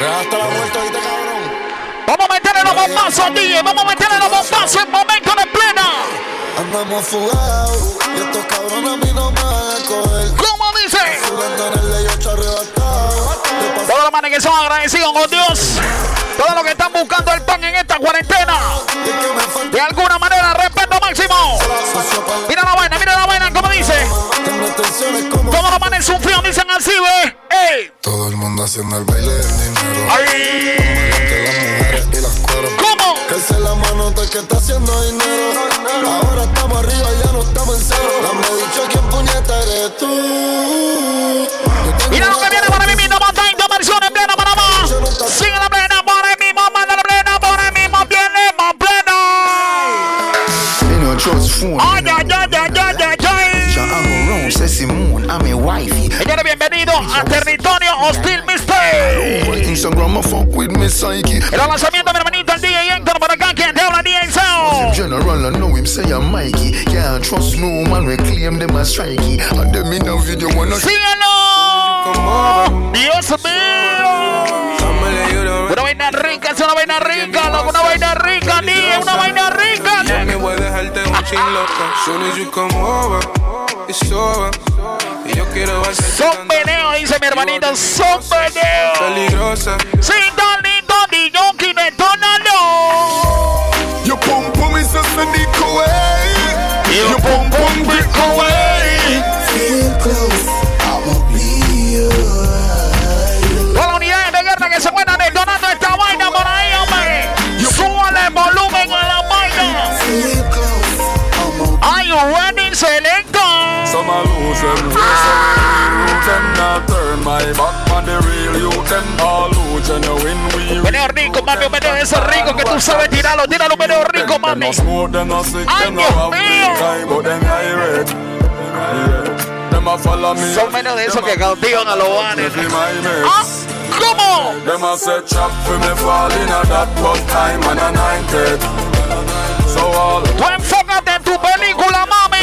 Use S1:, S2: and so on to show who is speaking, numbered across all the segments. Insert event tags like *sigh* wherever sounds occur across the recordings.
S1: Hasta la vuelta ahorita, cabrón.
S2: Vamos a meterle los bombazos, DJ. Vamos a meterle los bombazos en momento de plena.
S1: Andamos fugados y estos cabrones a mí no me van a coger.
S2: ¿Cómo dice? Todos los manes que son agradecidos con Dios. Todos los que están buscando el pan en esta cuarentena. De alguna manera, respeto máximo. Mira manes sufridos dicen así.
S1: Todo el mundo haciendo el baile del dinero.
S2: ¡Ay!
S1: Las y las.
S2: ¿Cómo?
S1: Que la mano del que está haciendo dinero. Ahora estamos arriba, ya no estamos en cero. Dame dicho quién puñeta eres tú.
S2: Mira
S3: Sissy Moon, I'm a wifey.
S2: Señores, bienvenidos a Territorio Hostil Mistake.
S3: Instagram, fuck with me psyche.
S2: El lanzamiento, mi hermanito, el DJ Héctor, por acá, quien te habla, DJ Sound.
S3: General, I know him say I'm Mikey. Can't trust no man, we claim them as strikey. And them in a video wanna
S2: ¡Síguelo! ¡Dios mío! Una vaina rica, es una vaina rica, loco, una vaina rica, DJ, una vaina rica.
S4: Me voy a dejarte un loca. Soon as you come over, it's over. Y yo quiero hacerte
S2: Son veneo, dice mi hermanito, son veneo.
S4: peligrosa.
S2: Sin talento, ni yo, que no entónalo.
S3: Your pum pum is a sneak away.
S2: Y pum pum brick away.
S1: Feel close,
S2: Meneo rico, mami, un meneo eso rico que tú sabes tirarlo, tíralo, meneo rico, mami. ¡Ay, Dios mío! Son menos de esos que cautivan a los
S5: vanes.
S2: ¿Ah? ¿Cómo?
S5: Them a say chop for me falling at that bus and a nine So all
S2: Tú enfócate en tu película, mami.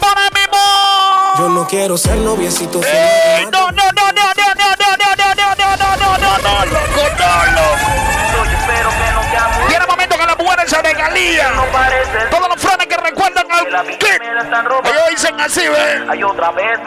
S2: Para.
S6: Yo no quiero ser noviecito.
S2: ¡Ey! No, no, no, no, no, no, no, no, no, no, no, no, no, no, no, loco, no, loco. Viene el momento que las mujeres se regalían. Todos los frenes que recuerdan al kit. Ellos dicen así, ¿ves?
S7: Hay otra vez,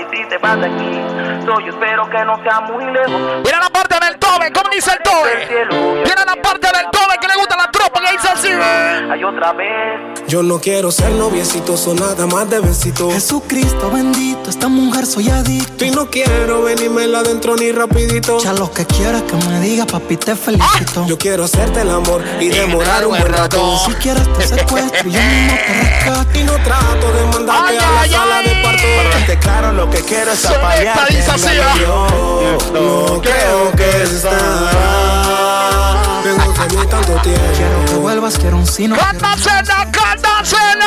S7: y si te vas de aquí. Yo espero que no sea muy lejos.
S2: Viene la parte del tobe, ¿cómo dice el tobe? Viene la parte del tobe que le gusta la
S7: Hay otra vez.
S6: Yo no quiero ser noviecito, son nada más de besito.
S8: Jesucristo bendito, esta mujer soy adicto.
S6: Y no quiero venirme adentro ni rapidito.
S8: Ya lo que quieras que me diga, papi, te felicito.
S6: Yo quiero hacerte el amor y demorar un buen rato.
S8: Si quieres te secuestro, yo mismo te *laughs* rescato.
S6: Y no trato de mandarte
S2: Ay,
S6: a la
S2: ay,
S6: sala
S2: ay.
S6: de parto.
S3: Te claro lo que quiero es
S2: ¿ah?
S6: Yo no creo que estará. Mí tanto
S8: Quiero que
S6: tiempo.
S8: vuelvas, quiero un sino.
S2: ¡Cándasela, cándasela!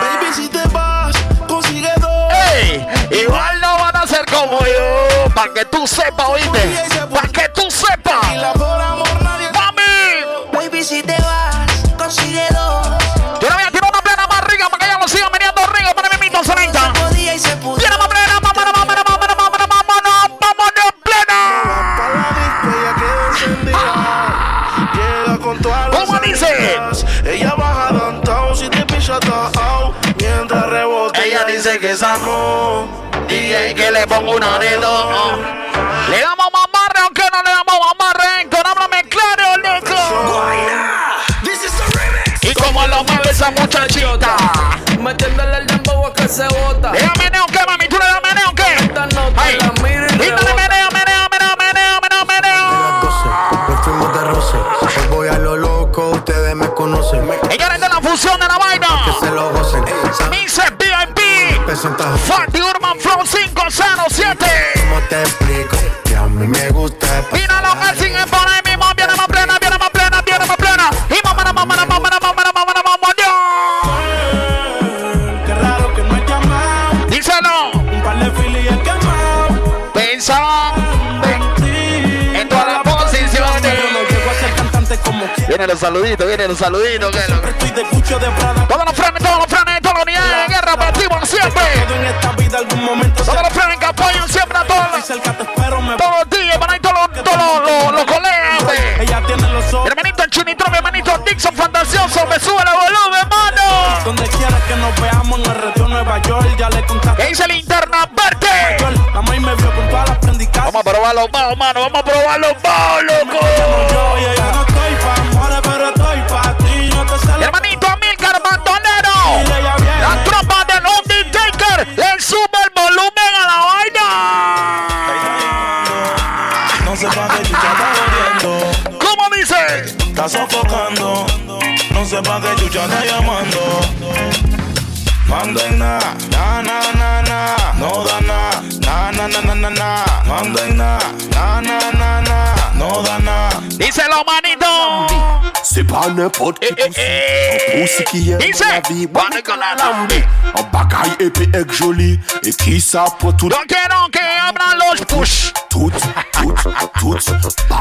S3: Baby, si te vas, consigue dos.
S2: ¡Ey! Igual no van a ser como yo. Pa' que tú sepas, oíste. Pa' que tú sepas. Le pongo una de dos. Le damos mamarre aunque no le damos mamarre. Con háblame claro, loco. Y como lo mueve esa muchachita.
S4: Metiéndole el dembow a que se bota.
S2: 507.
S3: ¿Cómo te explico? Que a mí me gusta.
S2: Mira lo que siguen por ahí mismo. Viene más plena, viene más plena, viene más plena. Y mamá, mamá, mamá, mamá, mamá, mamá, mamá,
S6: Qué raro que no he llamado.
S2: Díselo.
S6: Un par de filis he quemado.
S2: Pensaba en todas las posiciones. Vienen los saluditos, vienen los saluditos. que lo-
S6: Estoy de cucho de Prada.
S2: Todos los frenes, todos los frenes, todas las unidades de guerra, partimos siempre.
S6: Todo en esta vida algún momento
S2: Todos los apoyan siempre a todos. Todos los días, para ahí todos los, todos los, colegas, ve.
S6: Ella tiene los ojos.
S2: Hermanito el Chinitro, mi hermanito Dixon Fantasioso, me sube el volumen, mano.
S6: Donde quiera que nos veamos en el retiro Nueva York, ya le contaste.
S2: ¿Qué dice el interna
S6: prendicas.
S2: Vamos a probar los baos, mano, vamos a probar los baos, loco.
S6: Pa'
S9: qué chucha está llamando. Manden na, na na na. Na, no da na, na na na na na na, manden na, na na na. Na, no da na.
S2: Díselo, manito.
S10: C'est pas n'importe qui
S2: Eh, eh, eh.
S10: pousse qui dans la vie?
S2: Bonne que la lambe.
S10: En bagaille épée et joli. Et qui ça pour tout?
S2: Quiero que abran los push.
S10: Tout, tout, tout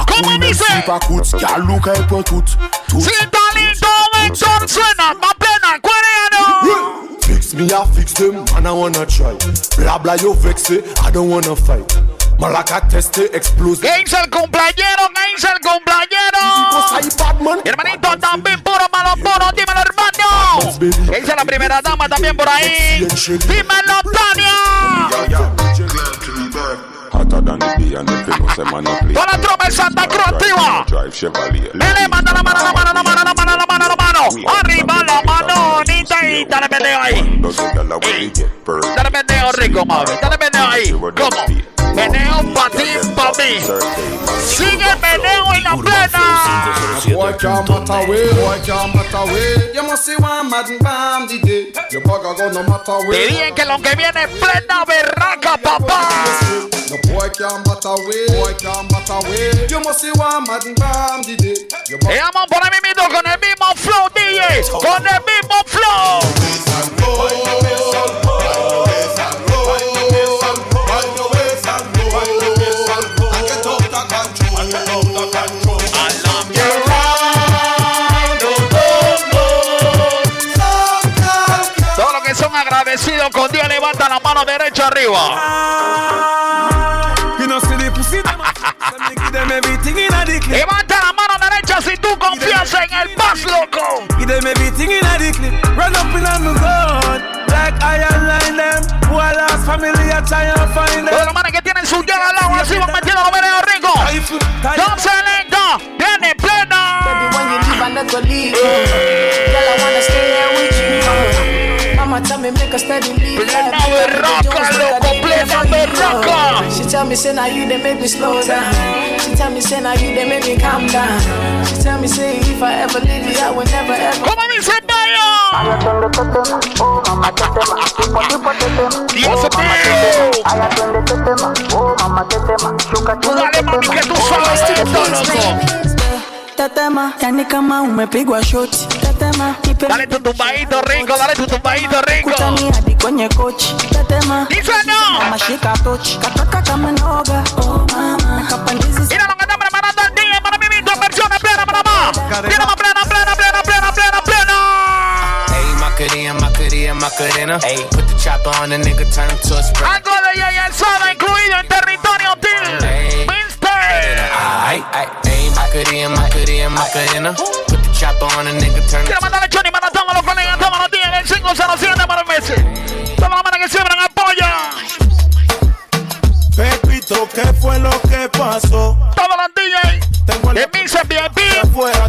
S2: Comment
S10: si pas coûte Galou qu'elle pour tout. Tout.
S2: Si talento Vexor suena, más plena, coreano.
S10: Fix me, I fix them, man, I wanna try. Blah blah, you vex it, I don't wanna fight.
S2: ¿Qué dice el cumpleañero? ¿Qué dice el cumpleañero? Hermanito, también puro malo puro, dímelo, hermano. ¿Qué dice la primera dama también por ahí? Dímelo, Tania.
S11: Hotter than the bee and the film say man a play.
S2: Toda la tropa Santa Cruz activa.
S11: Drive Chevrolet.
S2: Dale, manda la mano, la mano, la mano, la mano, la mano, la mano. Arriba la mano, Nita, y dale pendejo ahí.
S11: Burned?
S2: Dale pendejo rico, mami. Dale pendejo ahí. ¿Cómo? Meneo pa' ti, pa' mí. Sigue el meneo en la plena.
S12: Boy can't matter way, boy can't matter way. You must see one mad and bam day. Your bugger go no matter
S2: Te
S12: way.
S2: dije que lo que viene es plena berraca, papá.
S12: The boy can't matter way, boy can't matter way. You must see one mad and bam
S2: Y vamos por ahí mismo con el mismo flow, DJ. Con el mismo flow. Son agradecidos con Dios, levanta la mano derecha arriba.
S6: You know, see the pussy, them a- them they give them everything in a the clip.
S2: Levanta la mano derecha si tú confías en el paz, loco. Todos
S6: them.
S2: los manes que tienen su llave al lado, así van metiendo los veneos ricos. Se lenta, viene plena.
S13: Mama tell me make a steady leave.
S2: Plena berraca, loco, plena berraca.
S13: She tell me say now you they make me slow down. She tell me say now you they make me calm down. She tell me say if I ever leave you, I will never ever.
S2: ¿Cómo dice Bayo? Dios mío. Dale, mami, que tú sabes esto, loco.
S8: Tetema, yani kama umepigwa shoti.
S2: Dale tu tumbadito rico, dale tu tumbadito rico. Dice no. Mira lo que está preparando el día para mismo, versión plena para más. Plena, más plena, plena, plena, plena, plena, plena.
S14: Hey, Macarena, Macarena, Macarena. Hey, put the chopper on the nigga, turn him to a spray.
S2: Algo de Yaya Soda incluido en territorio hostil.
S14: Hey.
S2: Mister.
S14: Macarena, Macarena, Macarena.
S2: Quiero mandarle Johnny para todos los colegas, todos los días, el 507 para el mes. Todas las manos que siembran apoyo.
S9: Pepito, ¿qué fue lo que pasó?
S2: Todos los DJs de VIP.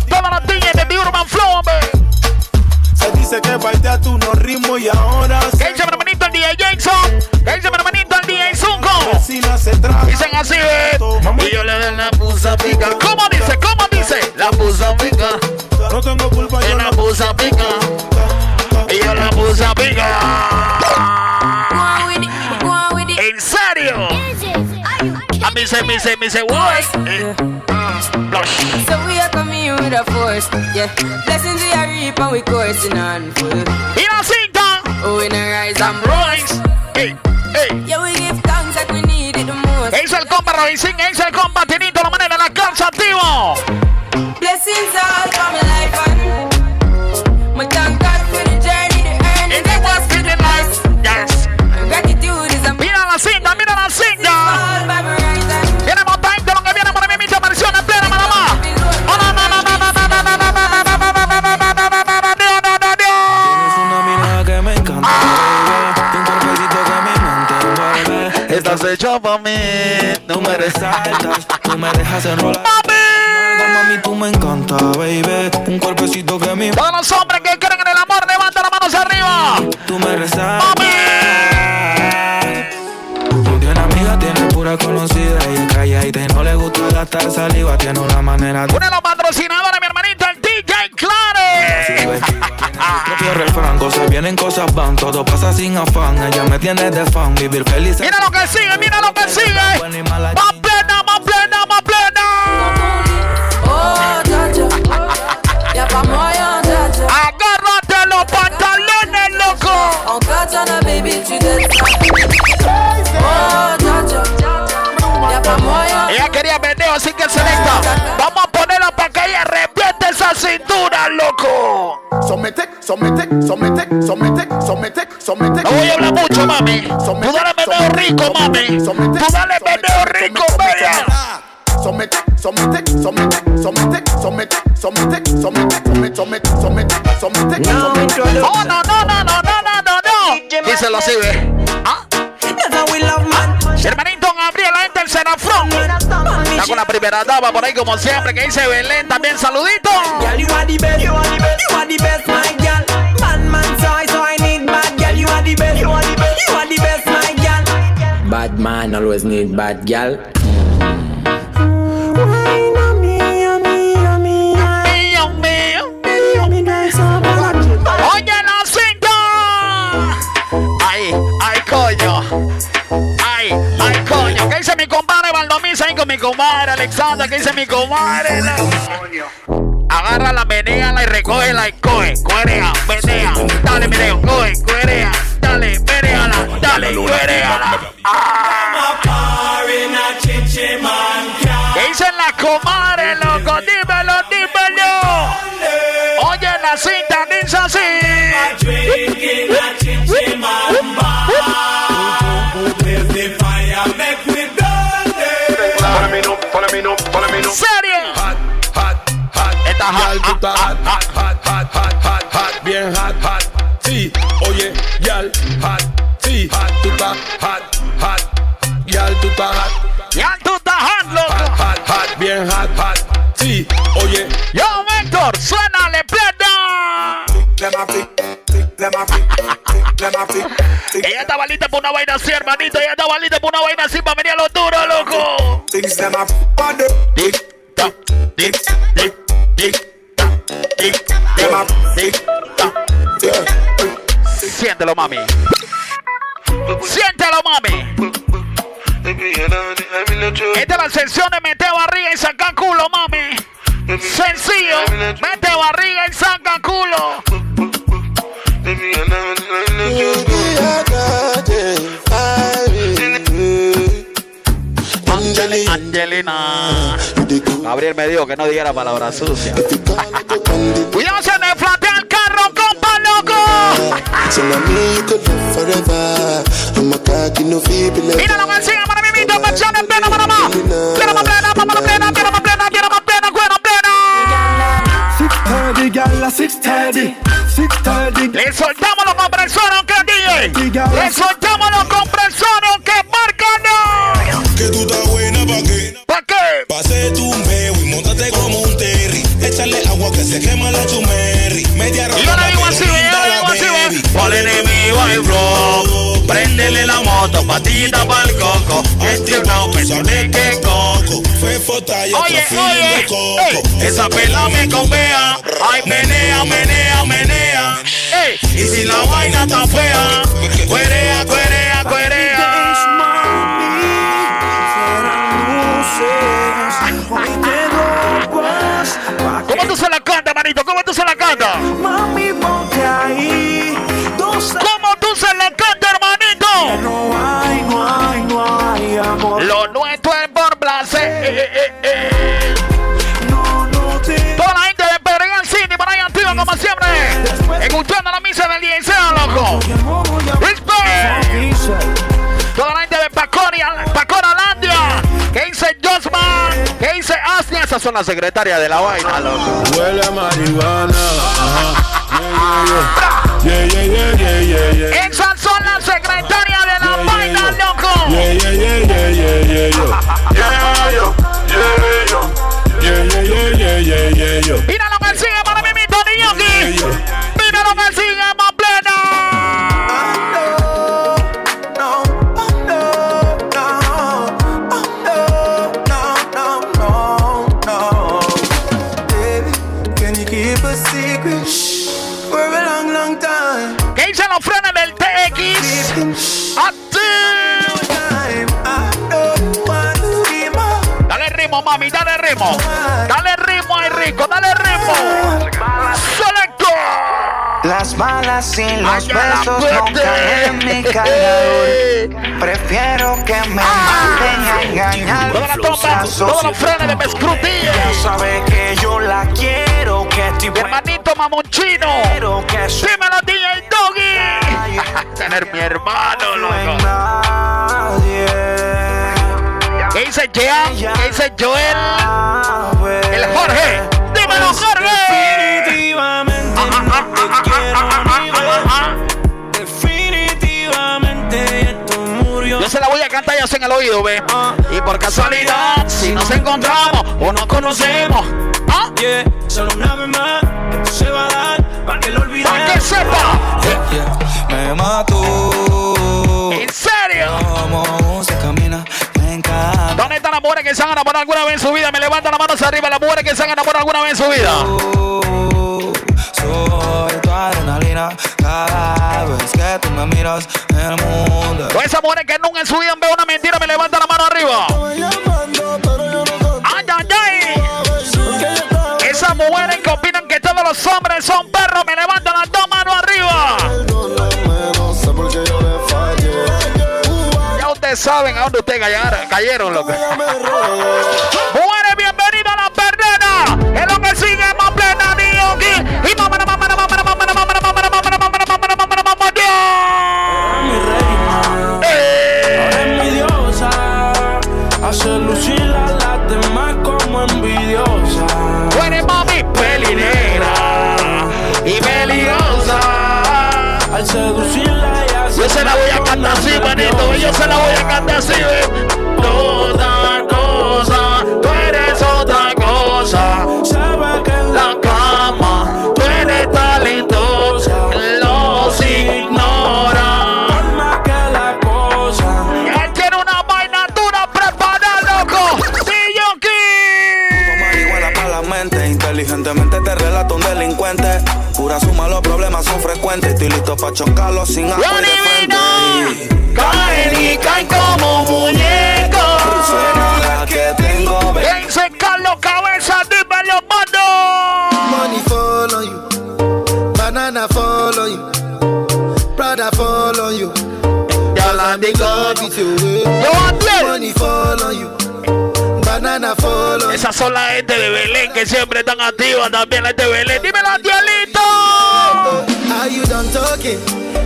S2: Todos los DJs de The Urban Flow, hombre.
S9: Se dice que baitea tú no ritmo y ahora
S2: ¿Qué dice mi hermanito el DJ Jason? ¿Qué dice mi hermanito el DJ Zunco?
S9: vecina se traga.
S2: Dicen así, ¿ves? Y yo le doy la pusa pica. ¿Cómo dice? ¿Cómo
S9: tengo culpa, yo
S2: la
S9: la
S2: pusa pica. Y yo la pusa pica. ¿En serio? A mí se, me se, me se, what? Eh.
S15: So we are coming with a force, yeah. Blessings we are reap and we coursing on full.
S2: Y la cinta.
S15: Oh, we no rise and
S2: Royce. Hey, hey.
S15: Yeah, we give thanks like we need it the most.
S2: Es el compa Robinson, es el compa Tinito, la manera de la calza activo. Estás hecho para mí.
S9: Tú me resaltas, tú me dejas enrolar.
S2: ¡Mami!
S9: Mami, tú me encanta, baby. Un cuerpecito que mi
S2: Todos los hombres que creen en el amor, levanta las manos arriba.
S9: tú me resaltas.
S2: ¡Mami!
S9: No tiene amiga, tiene pura conocida. Ella calladita y no le gusta gastar saliva. Tiene una manera de vienen, cosas van. Todo pasa sin afán. Ella me tiene de fan. Vivir feliz.
S2: Mira lo que sigue, mira lo que sigue. Más plena, más plena, más plena.
S13: Oh, dja Y'a pas moyen, dja
S2: Agárrate los pantalones, loco.
S13: En katana, baby, tu descends. Oh, Y'a moyen.
S2: Ella quería meneo, así que selecta. Vamos
S10: Somete, somete, somete, somete, somete, somete.
S2: No voy a hablar mucho, mami. Tú dale meneo rico, mami. Tú dale meneo rico, bella.
S10: Somete, somete, somete, somete, somete, somete, somete, somete, somete, somete, somete, somete.
S2: Oh, no, no, no, no, no, no, no, no. Díselo así, ve. Ah. Hermanito Gabriel, la gente del Senafrón. Está con la primera dama por ahí, como siempre, que dice Belén. También saludito.
S16: Bad.
S2: Oye, la cinta. Ay, ay, coño. Ay, ay, coño. ¿Qué dice mi compadre Valdomisa ahí con mi comadre Alexandra? ¿Qué dice mi comadre? Agarra la menea y recoge la y coge. Cuerea, menea. Dale, meneo. Coge, cuerea. Dale, meneala. Dale, cuereala. ¿Qué así, tan así. No,
S10: no. Serie.
S2: Hot,
S10: hot, hot. Esta hot, hot, hot.
S2: Ella estaba lista por una vaina así, hermanito. Ella estaba lista por una vaina así para venir a lo duro, loco. Siéntelo, mami. Siéntelo, mami. Esta es la sesión de meter barriga y sacar culo, mami. Sencillo. Mete barriga y saca Angelina. Gabriel me dijo que no dijera palabra sucia. Cuidado, se me flatea el carro, compa, loco. Mira que sigue para mi mito, pachones, plena, para más. Plena, más plena, para más plena, plena, más plena, plena, más plena, cuero, plena.
S6: 630, gal, la 630. 630.
S2: Le soltamos los compresores, aunque DJ. Le soltamos patita pa'l coco. Este es una persona que coco.
S17: Fue fota y
S2: Oye, oye,
S17: de coco.
S2: ey, esa pela me copea. Ay, menea, menea, menea. Ey, y si la vaina está fea, cuerea, cuerea, cuerea. ¿Cómo tú se la cantas, manito? ¿Cómo tú se la como siempre. Escuchando la misa del 10, loco. Toda la gente de Pacoria, Pacoralandia. ¿Qué dice Josman? ¿Qué dice Asnia? Esas son las secretarias de la vaina, loco.
S10: Huele a marihuana.
S2: Esas son las secretarias de la vaina, loco.
S10: Mira la Dale ritmo,
S2: mami, dale ritmo. Dale ritmo, Enrico, dale ritmo. Selecto.
S18: Las balas y los besos no caen en mi cargador. Prefiero que me ah. maten a engañar.
S2: Todos los frenes de Pescrutilla.
S18: Sabe que yo la quiero, que estoy
S2: Hermanito mamonchino. Dímelo, Tener mi hermano, loco. ¿Qué dice Jean? ¿Qué dice Joel? El Jorge. Dímelo, Jorge.
S16: Definitivamente te quiero Definitivamente esto murió.
S2: Yo se la voy a cantar ya en el oído, ve. Y por casualidad, si nos encontramos o nos conocemos, ¿ah?
S16: Solo una vez más, esto se va a dar para que lo olvides.
S2: Para que sepa.
S18: Me mató.
S2: ¿En serio?
S18: Cómo se camina, me encanta.
S2: ¿Dónde están las mujeres que se han enamorado alguna vez en su vida? Me levantan las manos arriba las mujeres que se han enamorado alguna vez en su vida.
S18: Soy tu adrenalina cada vez que tú me miras el mundo.
S2: O esa mujer que nunca en su vida han visto una mentira, me levanta la mano arriba. Los hombres son perros, me levantan las dos manos arriba. Ya ustedes saben a dónde ustedes cayeron, cayeron loco.
S18: Son la
S2: gente de Belén que siempre están activas también, la gente de Belén. Dímelo, Tielito.
S3: Are you done talking?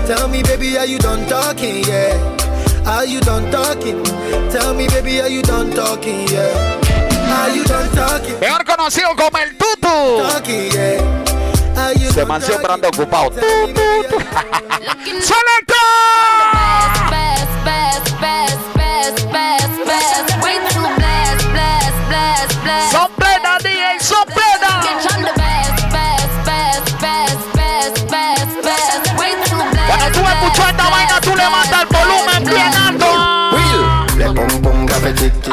S3: Tell me, baby, are you done talking? Yeah. Are you done talking? Tell me, baby, are you done talking? Yeah. Are you done talking?
S2: Mejor conocido como el Tutu.
S3: Talking, yeah.
S2: Se
S3: done
S2: man siempre anda
S3: talking?
S2: ocupado.
S3: Tell me, *laughs*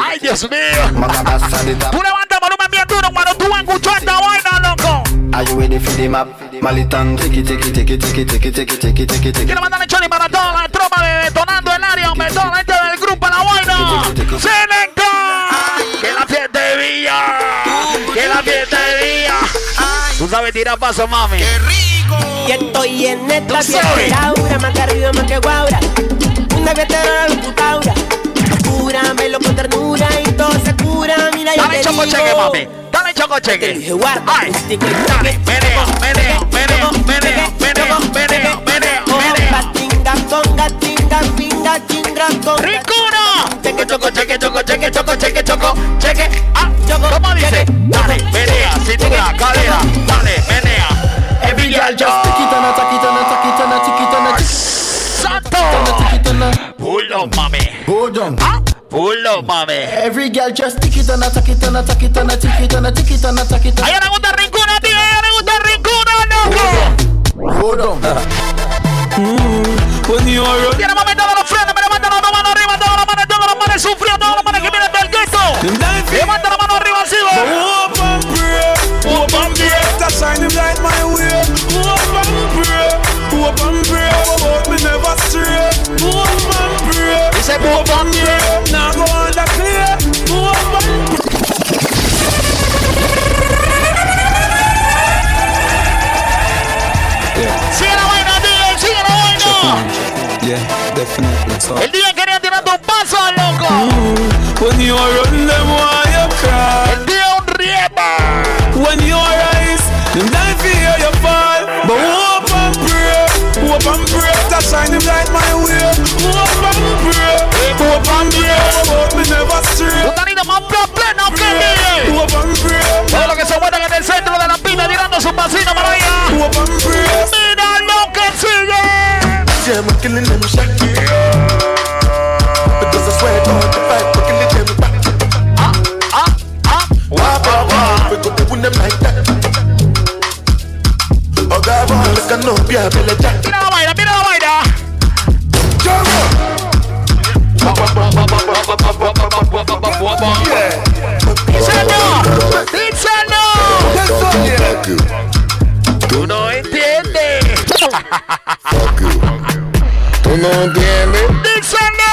S2: Ay, Dios mío. Levantas el volumen bien duro cuando tú escuchas esta vaina, loco.
S3: Are you ready for the map? Malitan, tiki tiki tiki tiki tiki tiki tiki tiki tiki.
S2: Quiero mandarle choni para toda la tropa de detonando el área, hombre, toda la gente del grupo La. ¡Que la fiesta de Villa! ¡Que la fiesta de Villa! Tú sabes tirar paso, mami.
S16: Y estoy en esta fiesta Laura, más que arriba, más que guaura Una fiesta de la computadora Cúramelo con ternura y todo se cura Mira, yo
S2: Dale
S16: te
S2: choco
S16: digo
S2: cheque, mami. Dale choco
S16: Te
S2: cheque.
S16: dije, guarda
S2: Ay, dale, meneo, meneo, meneo, meneo, meneo, meneo, meneo, meneo.
S16: Patinga, conga, tinga, pinga, chinga, conga. Cheque,
S2: Choco, cheque, choco, cheque, choco, cheque, choco, cheque. Ah, ¿cómo dice? Dale, menea, cintura, cadera, dale, menea. Es Villa
S3: Just take it and
S2: Ah, up, mami.
S3: Every girl just take it and a take it and a take it and a take it and a take it and a take it.
S2: A ella le gusta Rincuna, tío, a ella le gusta Rincuna, loco.
S3: Hold on.
S16: When you are
S2: Tiene momento de los frenos, me levanta las dos manos arriba, todas las manos, todas las manos sufriendo, todas las manos que vienen del gueto. Levanta la mano arriba, así va.
S16: Hope and pray, hope and pray. That's light my way. Hope and pray, hope pray. About me never stray. Hope and pray,
S2: Dice, hope and El día quería tirar un paso, loco.
S16: When you run them, why you cry?
S2: El día un riema.
S16: When you rise, them die fear you fall. But hope and pray, hope and pray. That shine him light my way. Hope and pray, hope and pray. Hope me never stray.
S2: Anillo más pleno que DJ.
S16: Hope and pray.
S2: Todo lo que se mueven en el centro de la pista tirando su pasito para allá.
S16: Hope and pray.
S4: Yeah, I'm killing them shot. Because I swear God, the fight, we're killing them back.
S2: Ah, ah, ah.
S4: Wah, wah, wah. We go to win them like that. Oh, God, boy, look, I know, yeah, Billy Jack.
S2: Mira la vaina, mira la vaina. Díselo, díselo. Tú no entiendes. *laughs*
S4: Tú no entiendes.
S2: Díselo.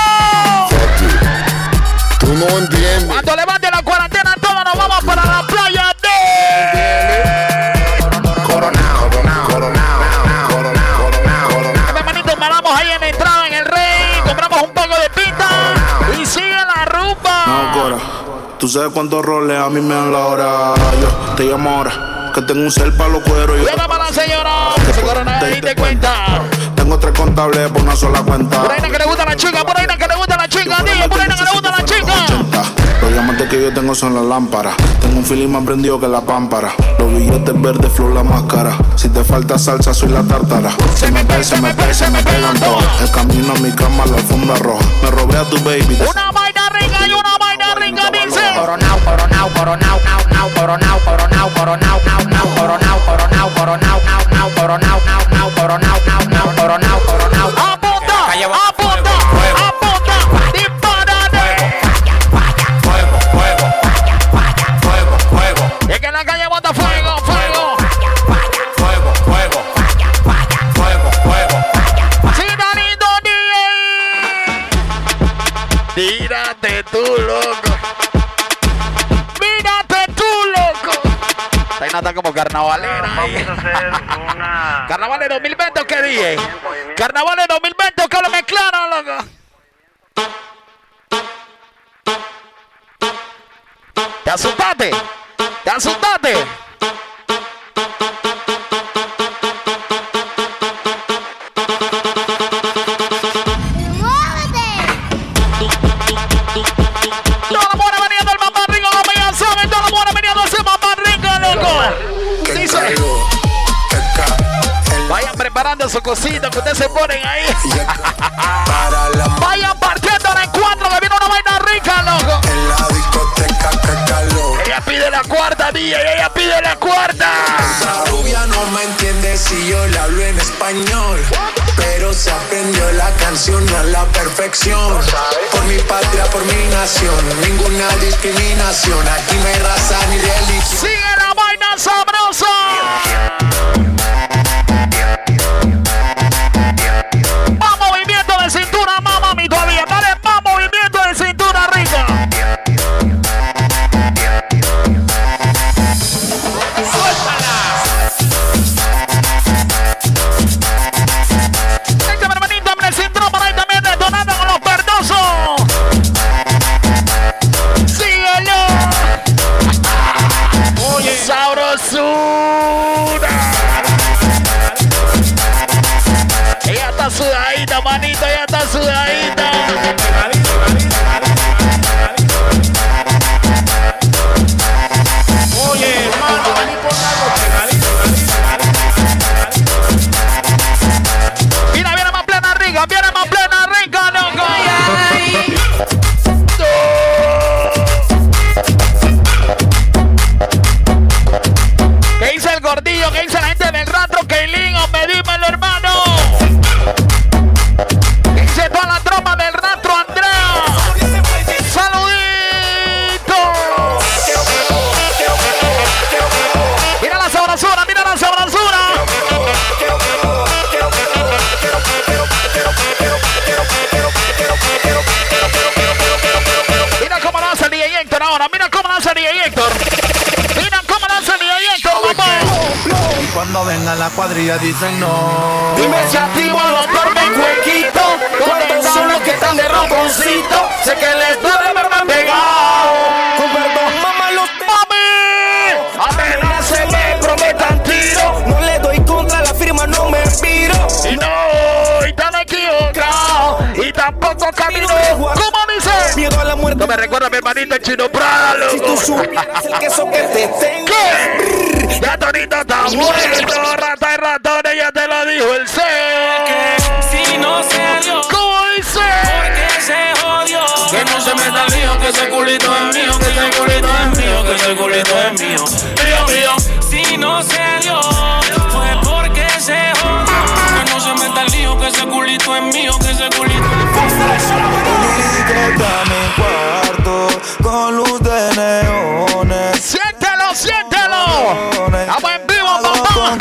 S4: Tú no entiendes.
S2: Cuando levante la cuarentena, todos nos vamos para la playa de.
S4: Coronao, coronao, coronao, coronao, coronao.
S2: Hermanito, paramos ahí en la entrada en el rey. Compramos un poco de pita. Y sigue la rumba.
S19: No, Cora, tú sabes cuántos roles a mí me dan la hora. Yo te llamo ahora, que tengo un cel para los cueros.
S2: Llega para la señora. Se corona y te cuenta.
S19: Tres contables por una sola cuenta.
S2: Por ahí no que le gusta la chica, por ahí no que le gusta la chica, por ahí no que le gusta la chica.
S19: Los diamantes que yo tengo son las lámparas. Tengo un feeling más prendido que la pámpara. Los billetes verdes, flor la máscara. Si te falta salsa, soy la tártara. Se me pega, se me pega, se me pegan todas. El camino a mi cama, la alfombra roja. Me robé a tu baby.
S2: Una vaina rica y una vaina rica, dice.
S20: Coronao, coronao, coronao, nao, nao, coronao, coronao, coronao, nao, nao, coronao, coronao, coronao, nao, nao, coronao, nao, nao, coronao, nao, nao, coronao, coronao.
S2: Apunta, apunta, apunta. Dispárate.
S11: Fuego, fuego, fuego, fuego,
S2: Es que en la calle bota fuego, fuego.
S11: fuego, fuego, fuego, fuego.
S2: Sinanito DJ. Tírate tú, loco. Mírate tú, loco. Está como carnavalera. ahí. Carnaval de 2020 o qué dije. Carnaval de que ustedes se ponen ahí. Vayan partiéndola en cuatro, que viene una vaina rica, loco.
S4: En la discoteca, que calor.
S2: Ella pide la cuarta, DJ, ella pide la cuarta.
S4: Esa rubia no me entiende si yo le hablo en español. Pero se aprendió la canción a la perfección. Por mi patria, por mi nación. Ninguna discriminación. Aquí no hay raza ni religión.
S21: Y no,
S2: y tan equivocado. Y tampoco camino. ¿Cómo dice?
S22: Miedo a la muerte.
S2: No me recuerda a mi hermanito el chino Prada,
S22: Si tú supieras el queso que te tengo.
S2: ¿Qué? Ya Tonito está muerto, rata y ratones, ya te lo dijo el CEO.
S16: Si no se dio,
S2: ¿Cómo dice?
S16: porque se jodió. Que no se meta el lío, que ese culito es mío, que ese culito es mío, que ese culito es mío. Mío, mío. Si no se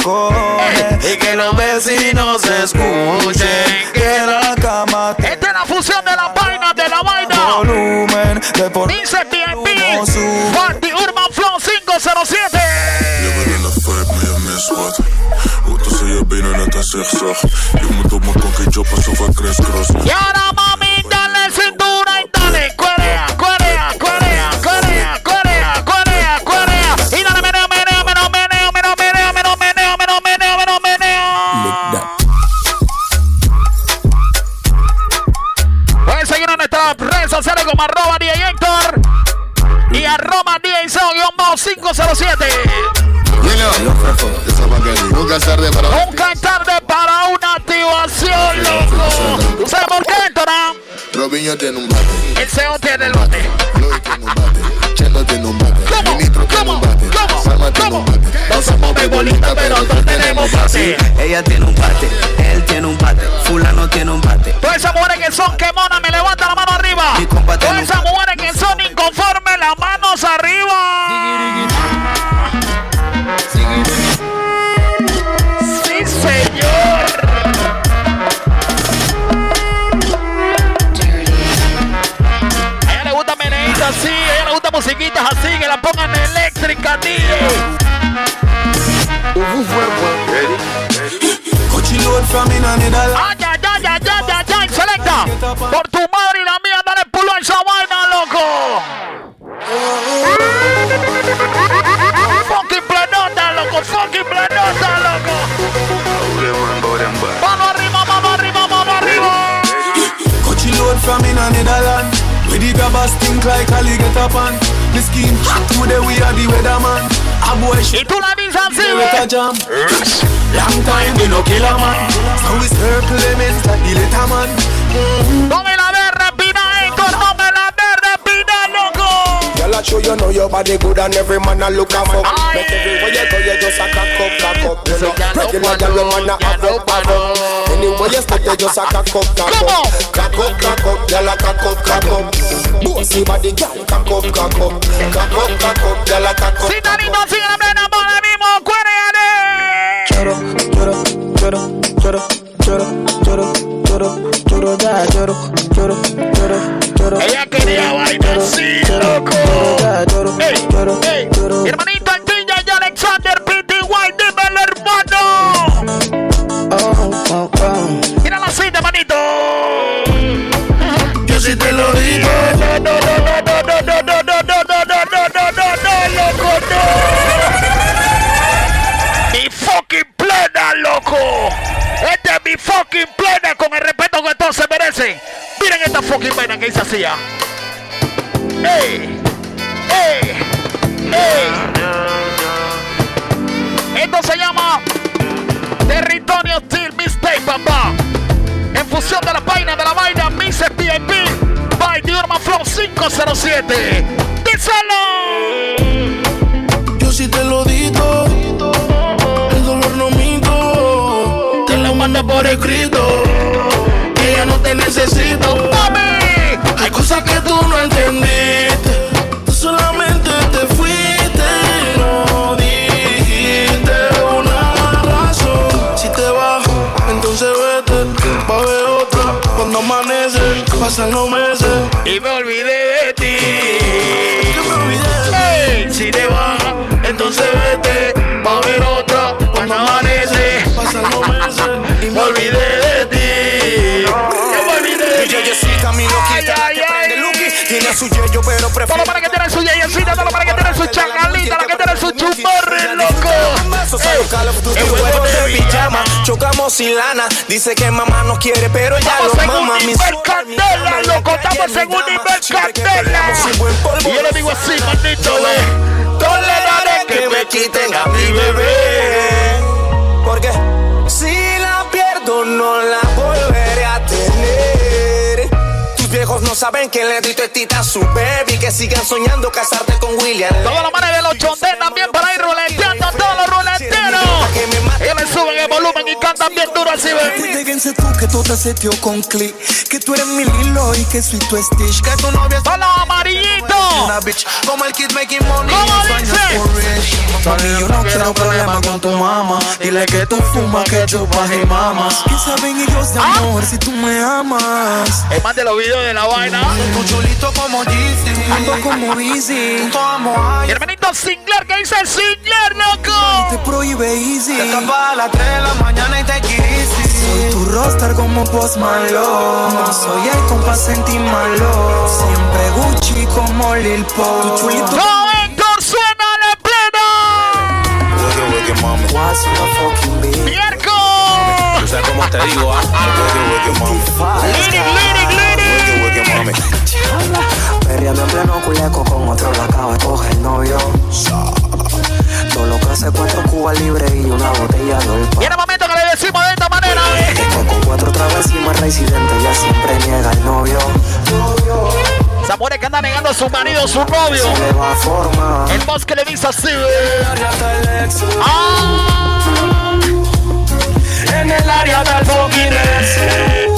S16: *laughs*
S23: y que los vecinos escuchen la cama.
S2: Esta es la fusión de la vaina, de la vaina.
S23: Volumen de por
S2: Dice TNP. Party Urban Flow 507. Como arroba DJ Héctor y arroba DJ Sao-507.
S11: Nunca es tarde para
S2: Nunca es tarde para una activación, loco. ¿Tú sabes por qué, Héctor? ah?
S11: Robinho tiene un bate,
S2: El CEO tiene el bate.
S11: Loy tiene un bate, Chendo tiene un bate,
S2: ¿Cómo?
S11: Ministro tiene
S2: ¿Cómo?
S11: un bate,
S2: ¿Cómo?
S11: Salma tiene
S2: ¿Cómo?
S11: un bate.
S2: No somos bebolitas, pero todos tenemos bate.
S24: Ella tiene un bate, él tiene un bate, fulano tiene un bate.
S2: Todas esas mujeres que son quemonas, me
S23: from in a Netherlands.
S2: Ay, ah, ay, ay, ay, ay, ay, ay, selecta. Por tu madre y la mía, dale pulo a esa vaina, loco. Fucking planota, loco, fucking planota, loco. Mano arriba, mano arriba, mano arriba.
S23: Coachy load from in a Netherlands. Where the grabbers think like Ali get up on. The scheme hot today we are the weatherman. A boy shit
S2: tú la dices así,
S23: with a jam. Long time we no kill a man. So we circle elements like the letterman.
S2: No me la de respira, Héctor, no me la de respira, loco.
S22: Girl, I show you know your body good and every man a look a fuck.
S2: Aye.
S22: Make everywhere you go, you just a cock up, cock up. You
S2: So
S22: know,
S2: ya no
S22: regular
S2: paro,
S22: girl, man a
S2: ya
S22: have up, have up.
S2: paro.
S22: Anywhere you step, you just a cock up, cock up. Cock up, cock up, girl a cock up, cock up. Bossy body, girl, cock up, cock up. Cock up, cock up, girl a cock up.
S2: Si Danito sigue la plena, vaina que hice así. ah. ¡Ey! ¡Ey! ¡Ey! Esto se llama Territorio Steel Mistake, papá. En fusión de la vaina de la vaina, Miss PIP, by Diorma Flow 507. ¡Díselo!
S23: Yo sí te lo digo. El dolor no minto. Te lo mando por escrito. Que ya no te necesito.
S2: ¡Mami!
S23: Hay cosas que tú no entendiste. Tú solamente te fuiste. No dijiste una razón. Si te vas, entonces vete. Va a haber otra. Cuando amanece, pasan los meses.
S2: Y me olvidé de ti.
S23: Que me olvidé.
S2: ¡Ey! Si te vas, entonces vete. Va a haber otra cuando amanece.
S23: Pasan los meses.
S2: Y me olvidé de ti. Su yello, pero prefiero. Todo para que tiene su yeyecita, todo para que tiene su chacalita, lo que tiene su chumorri, loco.
S1: El juego de pijama, chocamos sin lana. Dice que mamá no quiere, pero ella lo mama. Mi
S2: candela, loco, estamos en un nivel candela. Y yo le digo así, maldito,
S1: Toleraré que me quiten a mi bebé. Porque si saben que le di tita a su baby. Que sigan soñando casarte con William.
S2: Todos los manes de los chontes también para ir ruleteros. Le suben el volumen y cantan bien duro así.
S3: Déjense tú que todo se dio con click. Que tú eres mi Lilo y que soy tu Stitch. Que tu novia es
S2: Hola, amarillito.
S3: una bitch. Como el kid making money.
S2: ¿Cómo dice?
S3: Mami, yo no quiero problema con tu mamá. Dile que tú fumas, que chupas y mamas. ¿Qué saben ellos de amor si tú me amas?
S2: Es más de los videos de la vaina.
S3: Tu chulito como Yeezy. Ando como *laughs* Easy.
S2: Hermanito Singler, ¿qué dice el Singler, loco?
S3: Te prohíbe Easy.
S1: A las 3 de la mañana y te quise.
S3: Soy tu roster como Post Malone. Soy el compás malo Siempre Gucci como Lil Pop. Tu chulito.
S2: ¡No, suena
S3: fucking bitch
S2: ¡Mierco!
S1: Tú sabes cómo te digo, ah.
S2: ¡Lyric, lyric, lyric!
S3: Perreando en pleno culeco con otro la acaba de coger novio Todo lo que hace cuatro cubas libres y una botella de
S2: Y
S3: olpa
S2: en el momento que le decimos de esta manera,
S3: Con cuatro traves y más residente ella siempre niega el novio.
S2: Mujer que anda negando a su marido, su novio.
S3: Se le va a formar.
S2: El boss que le dice así, ¡Ah!
S6: En el área del fucking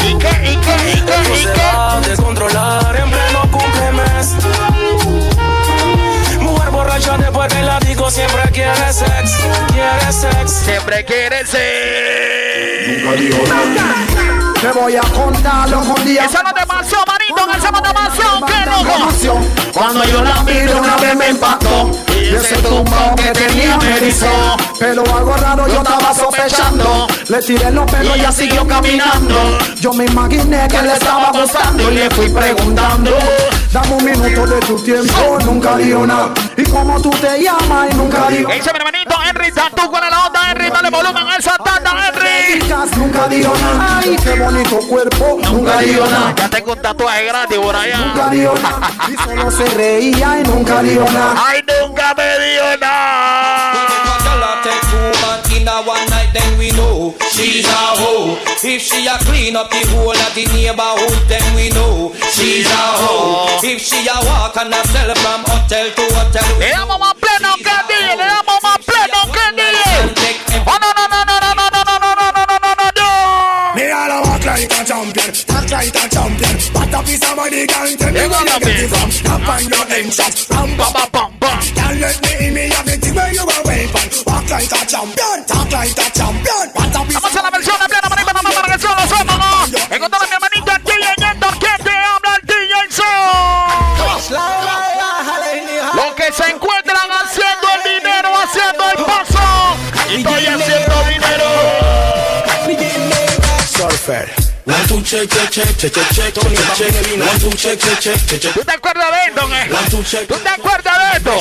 S2: ¿Y qué, y qué, y qué, y
S6: se
S2: qué?
S6: Borracha después que la digo siempre quiere sex, quiere sex.
S2: Siempre quiere ser.
S12: Te voy a contar los días.
S2: Esa no te pasó, manito, esa no te pasó, qué loco.
S12: Cuando yo la miro una vez me impactó. Y ese tumbao que tenía me erizó. Pero algo raro yo estaba sospechando. Le tiré los pelos y ella siguió caminando. Yo me imaginé que le estaba gustando Y le fui preguntando Dame un minuto de tu tiempo, nunca digo nada Y como tú te llamas y nunca digo
S2: Ese mi hermanito Henry, tú con la onda, Henry, dale volumen a esa tanda, Henry.
S12: Nunca digo nada Ay, qué bonito cuerpo, nunca digo nada
S2: Ya tengo un tatuaje gratis por allá.
S12: Nunca digo nada Y solo se reía y nunca digo nada
S2: Ay, nunca me dio nada.
S1: Take two man in a one night, then we know she's a hoe. If she a clean up the whole of the neighborhood, then we know she's a hoe. If she a walk and a sell from hotel to hotel,
S2: Le damos más pleno que DJ, le damos más pleno que DJ. Oh, no, no, no, no, no, no, no, no, no, no, no, no, no, no.
S12: Me all a walk like a champion, talk like a champion. What a piece of money can tell me
S2: You
S12: where you get
S2: be.
S12: it from. Up on your entrance, bam bam
S2: Bam, bam, bam.
S12: Can't let me in me have it where you are waving. Like a champion, talk like a champion. What a piece
S2: Vamos a la versión de pleno, manito, mamá, para que se lo hacemos. Encontramos a mi hermanito DJ Néstor, que te habla el DJ Show. Los que se encuentran haciendo el dinero, haciendo el paso. Y estoy haciendo dinero.
S9: Surfer. One, two, check, check, check, check, check, check, Tony check, check, one, two, check, check, check, check, check.
S2: ¿Tú te acuerdas de esto,
S9: check.
S2: ¿Tú te acuerdas de esto?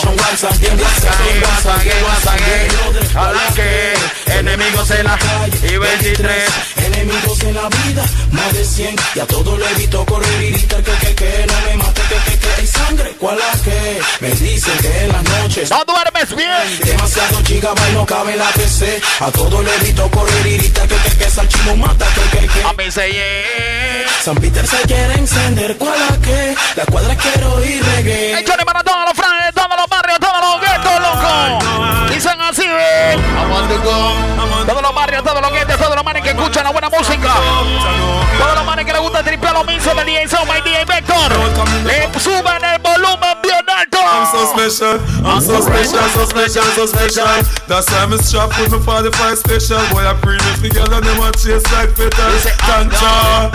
S2: Hablan que enemigos en la calle y 23.
S9: Enemigos en la vida, más de 100. Y a todos le evito correr y gritar que, que, que, no me mate, que sangre ¿Cuál que? Me dicen que en las noches
S2: No duermes bien.
S9: Demasiado gigabyte no cabe en la PC A todo le evito correr y gritar que, que, que Salchino mata, que, que, que
S2: A mí se yeah.
S9: San Peter se quiere encender ¿Cuál la que? La cuadra quiero ir reggae
S2: Échale para todos los franes, todos los barrios, todos los guetos, loco. Dicen así, ¿eh? Todos los barrios, todos los guetos, todos los manes que escuchan la buena música. Todos los manes que les gusta tripear lo mismo de DJ Sound, my DJ Vector. Le suben Ronaldo.
S5: I'm so special, I'm so special, so special, so special. That's why I'm strapped with my 45 special. Boy, I bring it together, them a chase like fatal. Ganja.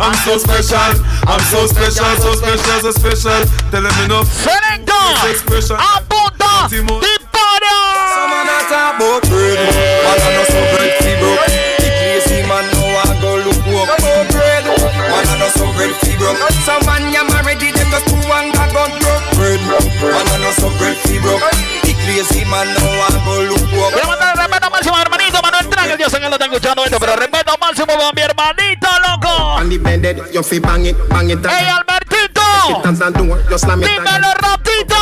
S5: I'm so special, I'm so special, so special, so special. Tell them enough.
S2: Selector,
S5: abunda,
S2: the body.
S1: Some are not about trade, but I'm not so pretty broke. The crazy man know I go look up. Man, I'm not so pretty broke. Some man you married.
S16: Just two and I got broke bread. Man, I know some bread fee broke. Big lazy man, now I go look up.
S2: A el respeto máximo a hermanito Manuel. Yo sé que él no está escuchando esto, pero respeto máximo para mi hermanito, loco.
S22: The bended, you fi bang it, bang it.
S2: ¡Ey, Albertito! Dímelo rapidito.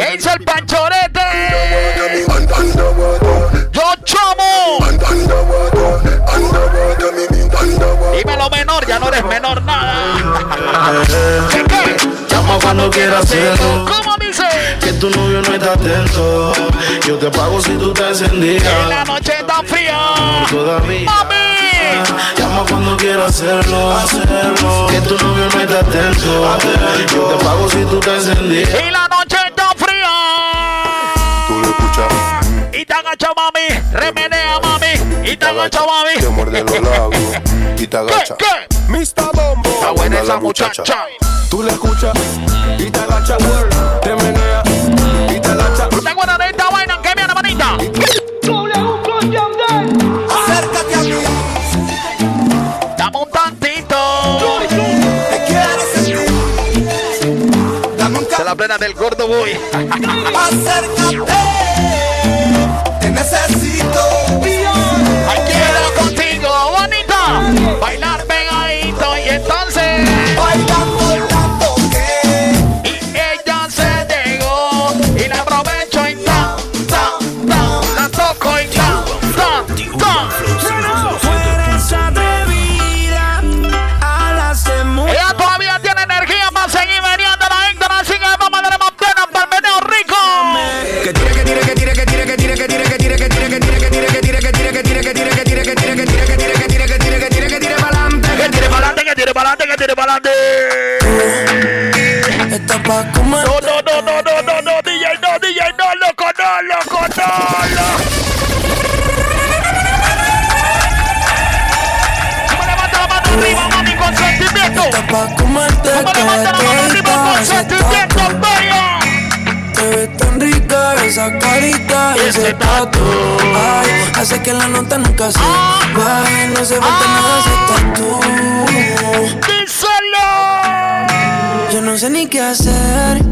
S2: Es el panchorete. Yo chamo. Dímelo menor, ya no eres menor nada.
S23: Llama cuando quieras hacerlo.
S2: ¿Cómo dice?
S23: Que tu novio no está atento. Yo te pago si tú te encendías.
S2: En la noche está fría.
S23: Todavía.
S2: ¡Mami!
S23: Llama cuando quieras hacerlo, hacerlo. Que tu novio no está atento. Yo te pago si tú te encendías.
S2: Y la noche está fría.
S25: Tú lo escuchas.
S2: Y te agacha, mami. Remenea, mami. Y te agacha, mami.
S25: Te muerde los labios y te agacha.
S2: ¿Qué? ¿Qué?
S26: Mr. Bombo.
S2: Está buena esa muchacha.
S26: Tú le escuchas y te agacha. Te menea y te agacha.
S2: ¿Te acuerdas de esta vaina que viene, manita? La plena del gordo boy. *laughs*
S16: Acércate.
S9: Carita y ese tatu. Ay, hace que la nota nunca se baje. No se falta nada ese tatu.
S2: ¡Díselo!
S9: Yo no sé ni qué hacer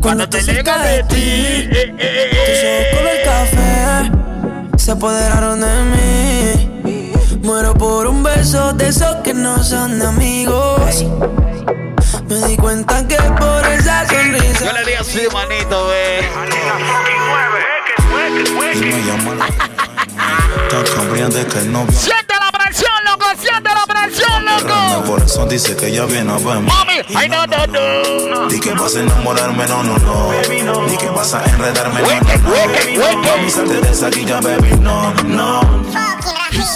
S9: cuando te cerca de ti.
S2: Eh, eh,
S9: Tus ojos color café se apoderaron de mí. Muero por un beso de esos que no son amigos. Me di cuenta que por esa sonrisa.
S2: Yo le di así, manito, ve.
S19: Y me llama la Tan cambiante que el novio
S2: Siente la presión, loco, siente la presión, loco.
S19: Por eso dice que ella viene a verme
S2: Mami, ay, no, no, no.
S19: Di que vas a enamorarme, no, no, no Di que vas a enredarme, no, no, no Mami, salte de esa guilla, baby, no, no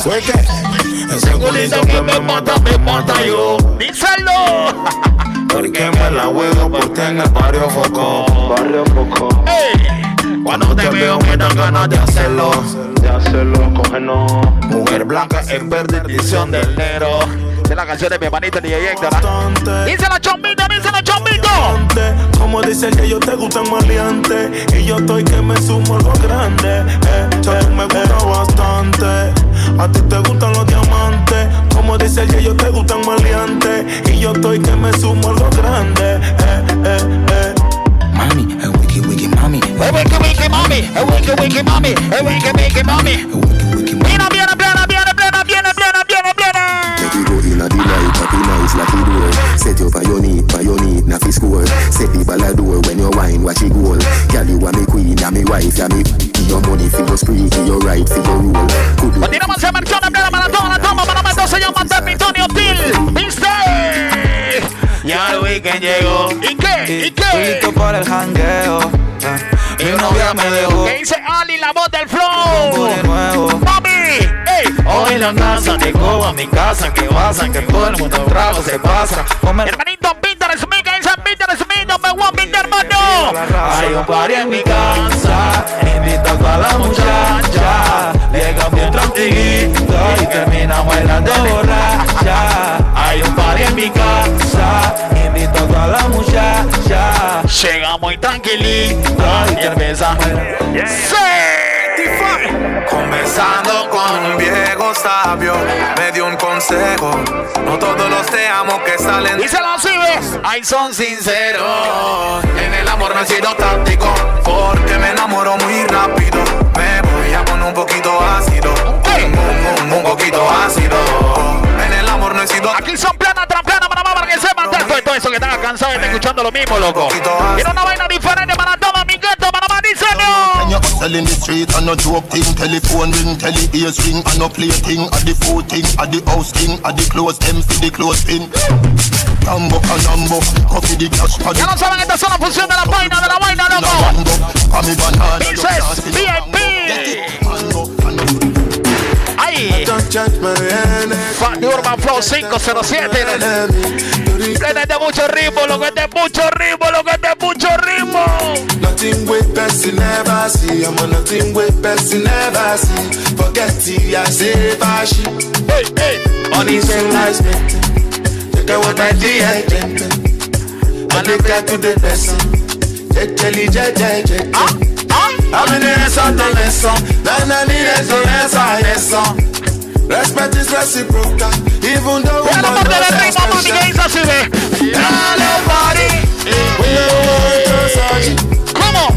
S19: Suelte Ese culito que me mata, me mata yo.
S2: Díselo. *laughs*
S19: Porque me la juego por en el barrio foco. Barrio foco.
S2: Ey,
S19: Cuando te veo me dan ganas de hacerlo. De hacerlo, cógenos Mujer blanca en verde, edición del negro
S2: de la canción de mi hermanito DJ Héctor. ¿ah? Díselo, chombito, díselo, chombito.
S19: Como dice que yo te gustan maleante Y yo estoy que me sumo algo grande. Eh, me gusta bastante A ti te gustan los diamantes como dice el yo te gustan maleantes. Y yo estoy que me sumo a lo grande. Eh, eh, eh.
S9: Mami, el wiki wiki mami.
S2: El wiki wiki mami. El wiki wiki mami. El wiki wiki mami.
S22: El wiki wiki mami. Set your the baladour when you wine, watch it goal. Girl, you are me queen, I'm me wife, I'm me. Your money, feel your your right, feel rule. Could
S2: you? Se llama Termitonio Till. ¿Viste?
S19: Ya el weekend llegó
S2: ¿Y qué? ¿Y qué?
S9: listo para el jangueo. Mi novia me dejó.
S2: ¿Qué dice Ali, la voz del flow? Mami, ey.
S9: Hoy la casa llegó a mi casa, que pasa, que todo el mundo bravo se pasa.
S2: Hermanito, Peter Smith, que dice Peter Smith, no me voy a pintar, hermano.
S9: Hay un party en mi casa, invito a toda la muchacha. Llega bien tranquilito y termina bailando borracha. Hay un party en mi casa, invito a toda la muchacha.
S2: Llega muy tranquilito y empieza. ¡Sí!
S16: Comenzando con un viejo
S27: sabio me dio un consejo. No todos los te amo que salen.
S2: Y se los ves.
S27: Ay, son sinceros. En el amor no he sido táctico. Porque me enamoro muy rápido. Me voy a poner un poquito ácido. Un, un, poquito ácido. En el amor no he sido.
S2: Aquí son plana tras para para que sepan de todo eso que están cansados de estar escuchando lo mismo, loco. Quiero una vaina diferente para todo mi gueto, para más diseño.
S28: Hustle in the street and no joke thing Telephone ring, tele ears ring And no play thing At the food thing, at the house thing At the clothes, them for the clothes pin Tambo, canambo, coffee the cash
S2: Ya no saben, esta es una función de la vaina, de la vaina, loco Dices, VIP Ahí. Fanny Urban Flow 507 Tienes de mucho ritmo, lo que es de mucho ritmo, lo que es de mucho ritmo.
S19: Nothing with person never see. I'm on nothing with person never see. Forget it, I say bashi
S2: Hey, hey.
S19: Money say nice, man Look at what I did, I did I look at to the person Jejeli, jejeje I'm in I'm in the Ammunition to lesson, then I need it to lesson, yes son. Respect is reciprocal, even though we don't know sex Nobody, we
S2: know what to Come on,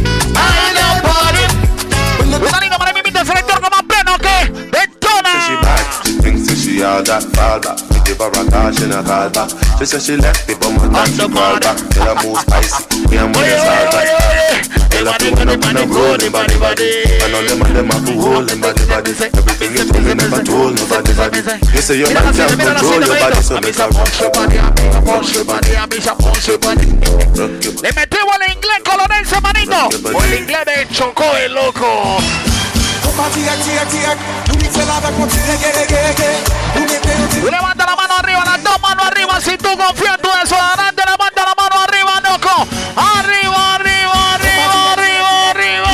S19: she thinks that she all that fall back. We give her a call, she not call back. She said she left me, but my time she crawl back. Tell her move spicy, me and money all back. Tell her to run up and roll the body body. And all them and them have to hold them body body. Everything told me never told nobody body. You say your man can't control your body, so make her punch your body. Punch your body, I miss her punch your body.
S2: Le metimos el inglés colonel semanito. O el inglés de Chocó el loco. Levanta la mano arriba, las dos manos arriba. Si tú confías en tu desodorante, levanta la mano arriba, loco. Arriba, arriba, arriba, arriba, arriba.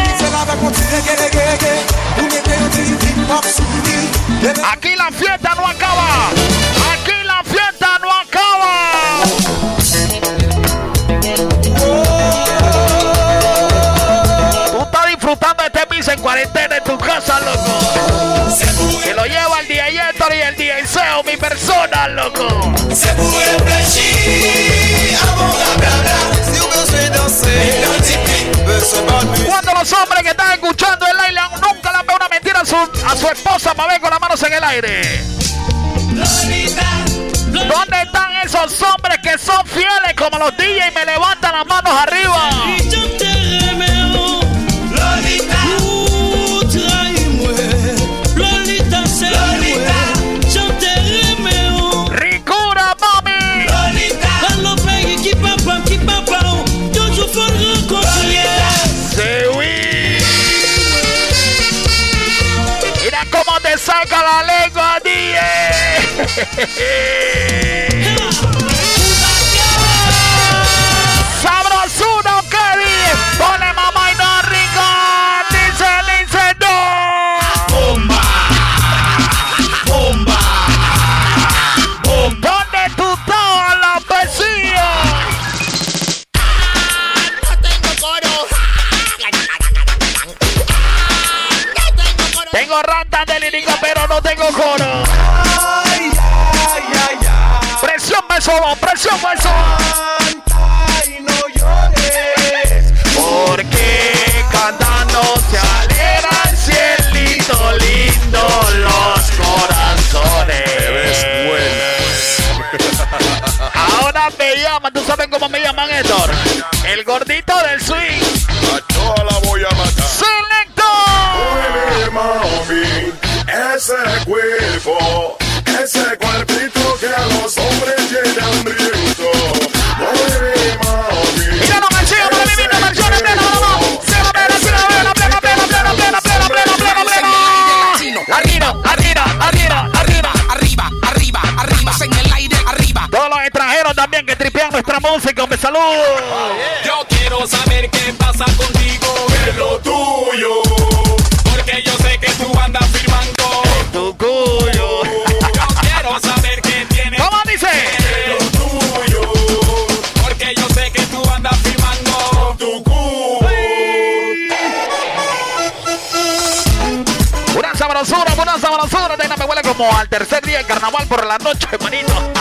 S2: Aquí la fiesta no acaba. En cuarentena en tu casa, loco. Que lo lleva el DJ Héctor y el DJ Seo, mi persona, loco. Cuando los hombres que están escuchando el aire nunca le han una mentira a su, a su esposa para ver con las manos en el aire. ¿Dónde están esos hombres que son fieles como los DJ y me levantan las manos arriba? Saca la lengua, DJ. *laughs* Presión me sobó, presión me sobó. Porque cantando se alegra el cielito lindo los corazones. Ahora me llaman, ¿tú sabes cómo me llaman, Héctor? El gordito del swing. Salud.
S6: Yo quiero saber qué pasa contigo,
S29: es lo tuyo.
S6: porque yo sé que tú andas firmando.
S2: Tu cuyo.
S6: Yo quiero saber qué tienes.
S2: ¿Cómo dice?
S29: Lo tuyo.
S6: Porque yo sé que tú andas firmando.
S29: Tu culo.
S2: Una sabrosura, una sabrosura. Déjame huele como al tercer día de carnaval por la noche, manito.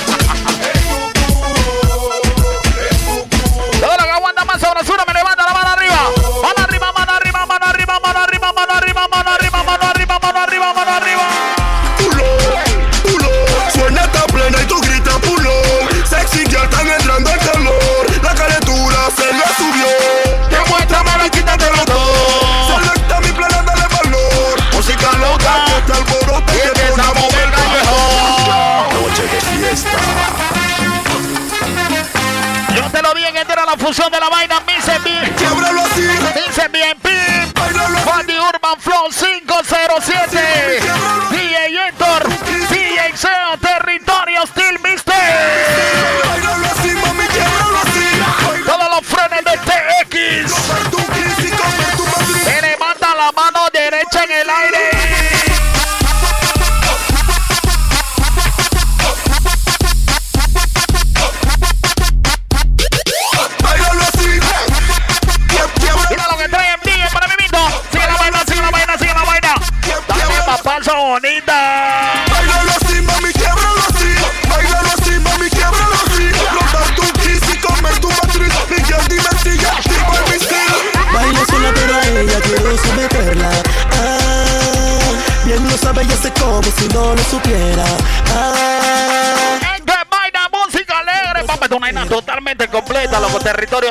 S2: Fusión de la vaina Miss bien. Miss bien, pim. Urban Flow 507.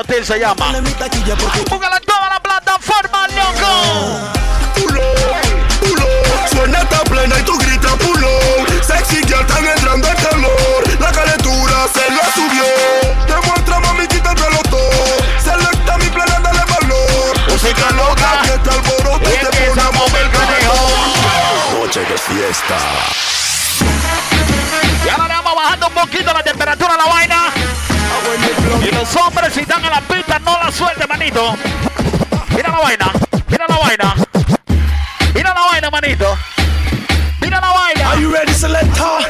S2: Territorio hostil se llama. En toda la plataforma, loco.
S19: Pulo, pulo, suena esta plena y tú gritas pulo. Sexy ya están entrando el calor. La calentura se le subió. Demuestra, mami, quítatelo todo. Selecta mi plena, dale valor. Música loca que está alboroto.
S2: Y empieza a mover el callejón.
S19: Noche de fiesta.
S2: Y ahora le vamos bajando un poquito la temperatura la vaina. Los hombres si están en la pista no la suelten, manito. Mira la vaina, mira la vaina. Mira la vaina, manito. Mira la vaina.
S22: Are you ready, selector?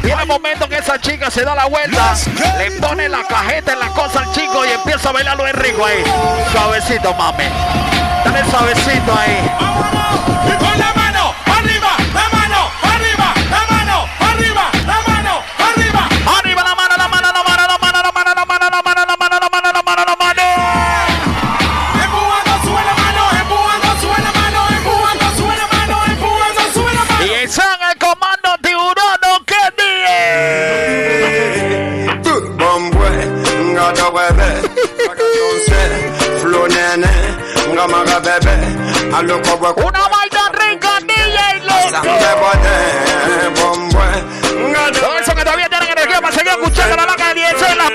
S2: Viene el momento que esa chica se da la vuelta, le pone la cajeta en la cosa al chico y empieza a bailarlo en rico ahí. Suavecito, mami. Dale suavecito ahí.
S19: venga más a beber. A lo que
S2: Una maldad rica, DJ Loco. Todo eso que todavía tienen energía para seguir escuchando la vaca de 10 en las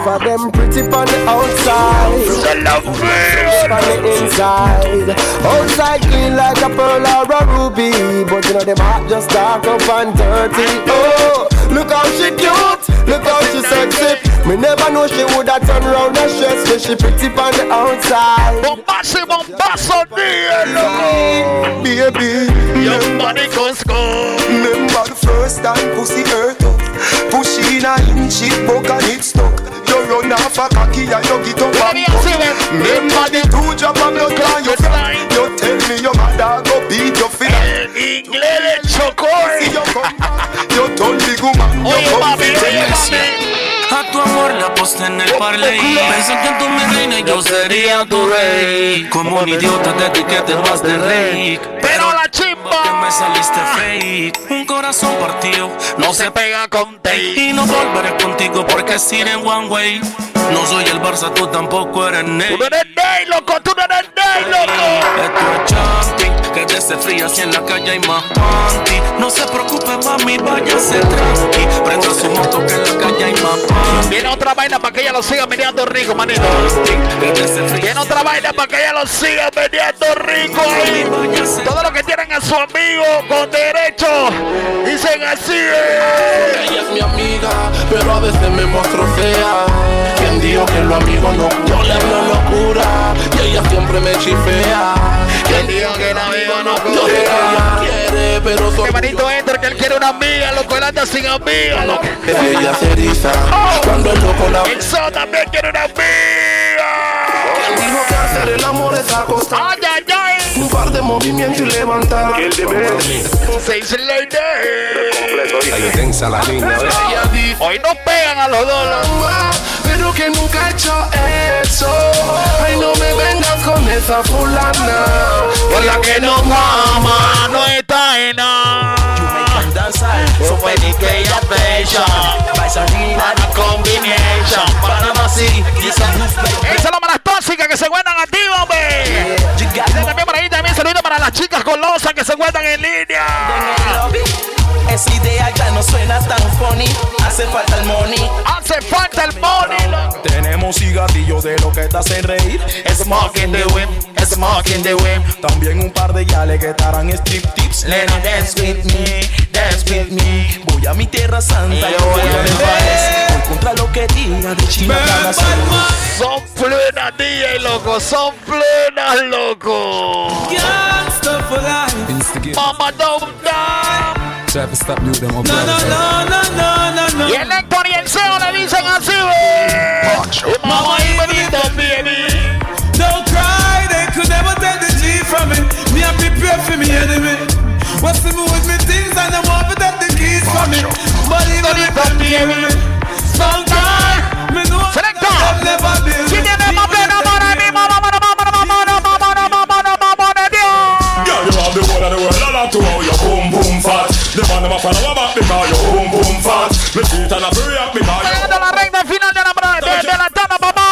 S22: Enough of them pretty on the outside.
S2: The love
S22: on the inside. Outside clean like a pearl or a ruby But you know them heart just dark up and dirty. Oh, look how she cute Look how she sexy. Me never know she woulda turned round and stress Me she pretty on the outside.
S2: Bombazo, DJ loco.
S22: Baby
S2: Young money Cusco.
S22: Remember the first time pussy hurt up. Push in a inch it broke and it stuck run off a cocky and you get up and Remember the two drop of blood clot you fly You tell me your mother go beat your feet.
S2: El inglés de Chocoy.
S22: See you turn big woman
S2: Oye,
S22: You come and
S2: papi.
S6: A tu amor la posté en el parlay Pensé que tú mi reina y yo sería tu rey. Como un idiota te etiqueté más de rey.
S2: Pero la chimba
S6: Que me saliste fake Un corazón partido
S2: no se pega con tape.
S6: Y no volveré contigo porque es ir en one way No soy el Barça, tú tampoco eres Ney
S2: Tú no eres Ney, loco, tú no eres Ney, loco.
S6: Esto es jumping, que desde fría si en la calle hay más panty No se preocupe mami, váyase tranqui Prenda su moto que en la calle hay más panty
S2: Viene otra vaina para que ella lo siga meneando rico, manito. Viene otra vaina para que ella lo siga meneando rico ahí. Todo lo que tienen a su amigo con derecho. Dicen así. eh.
S23: Ella es mi amiga, pero a veces me muestro fea. Quien dijo que los amigos no Yo le hablo locura y ella siempre me chifea.
S2: Quien dijo que los amigos no
S23: Yo sé que ella quiere, pero soy
S2: hermanito entra que él quiere una amiga, loco, él anda sin amiga, loco.
S23: ella se eriza cuando el loco la
S2: Sol también quiere una amiga.
S23: Quien dijo que hacer el amor
S19: puedes acostar. Par de movimientos y levantar.
S2: Seis lady.
S30: Ahí tensa la niña.
S2: Hoy no pegan a los dos.
S19: Pero que nunca he hecho eso. Ay, no me vengas con esa fulana.
S2: Por la que no mama, no está en nada.
S31: Que ya fecha Bailarina
S2: la combination Panama City Esa es la más tóxica que se encuentran activos, hombre las chicas golosas que se encuentran en línea
S31: esa idea ya no suena tan funny. Hace falta el money.
S2: Hace falta el money.
S9: Cigarrillos de lo que te hacen reír.
S2: Smoking the whip, smoking the whip.
S9: También un par de yales que estarán strip tips.
S2: Let dance with me, dance with me.
S31: Voy a mi tierra santa y voy a beber. Contra lo que diga de China
S2: Son plenas, DJ, loco. Son plenas, loco. Mama, don't die.
S30: Try to stop you them up
S16: No, no, no, no, no, no, no.
S2: Y el Héctor y el CEO le dicen así, wey. Mama, y bonito, baby.
S16: Don't cry, they could never take the G from me. Me I prepare for me enemy. What's the move with me things and I want to take the keys from me. But even if I'm near sometimes me know
S2: Selector.
S16: they'll never be.
S5: Man them a follow my back because your boom boom fat. Me feet and a free up because you
S2: Llegando a la recta final de la, de, de la tanda, papá.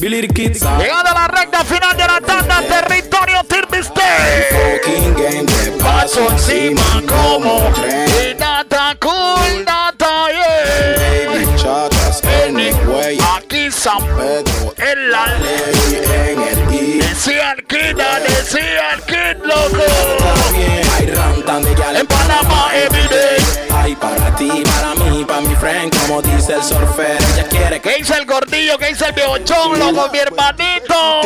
S9: Billy the Kids.
S2: Llegando a la recta final de la tanda, territorio.
S18: Fucking game de
S2: Paso encima como y nata cool, nata yeah.
S18: chatas anyway.
S2: Aquí San
S18: Pedro
S2: en la
S18: ley en el I.
S2: Decía el kid, decía el kid, loco.
S18: Bien, Hay para ti, para mí, para mi friend, como dice el surfer. Ella quiere que
S2: ¿Qué dice el gordillo? ¿Qué dice el viejochón, loco, mi hermanito?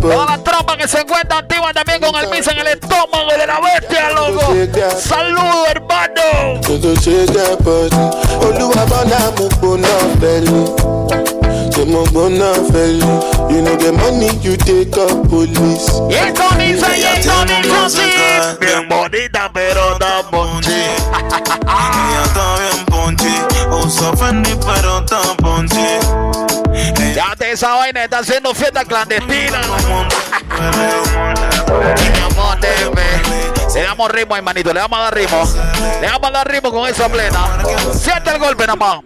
S2: Toda la tropa que se encuentra activa también con el piso en el estómago de la bestia, loco. Saludos, hermano
S19: mo gbóná fẹlẹ you know the money you take up police.
S2: ètò ní sẹ́yìn ètò ní kùsì mi mọ̀ níta pero da bọ̀njì.
S19: ènìyàn tán rí ń bọ̀njì ò sọ fún ni pero eh. da bọ̀njì.
S2: ya te esa vaina está haciendo fiesta clandestina. Le damos ritmo, hermanito, le vamos a dar ritmo. Le vamos a dar ritmo con esa plena. Siente el golpe, nada.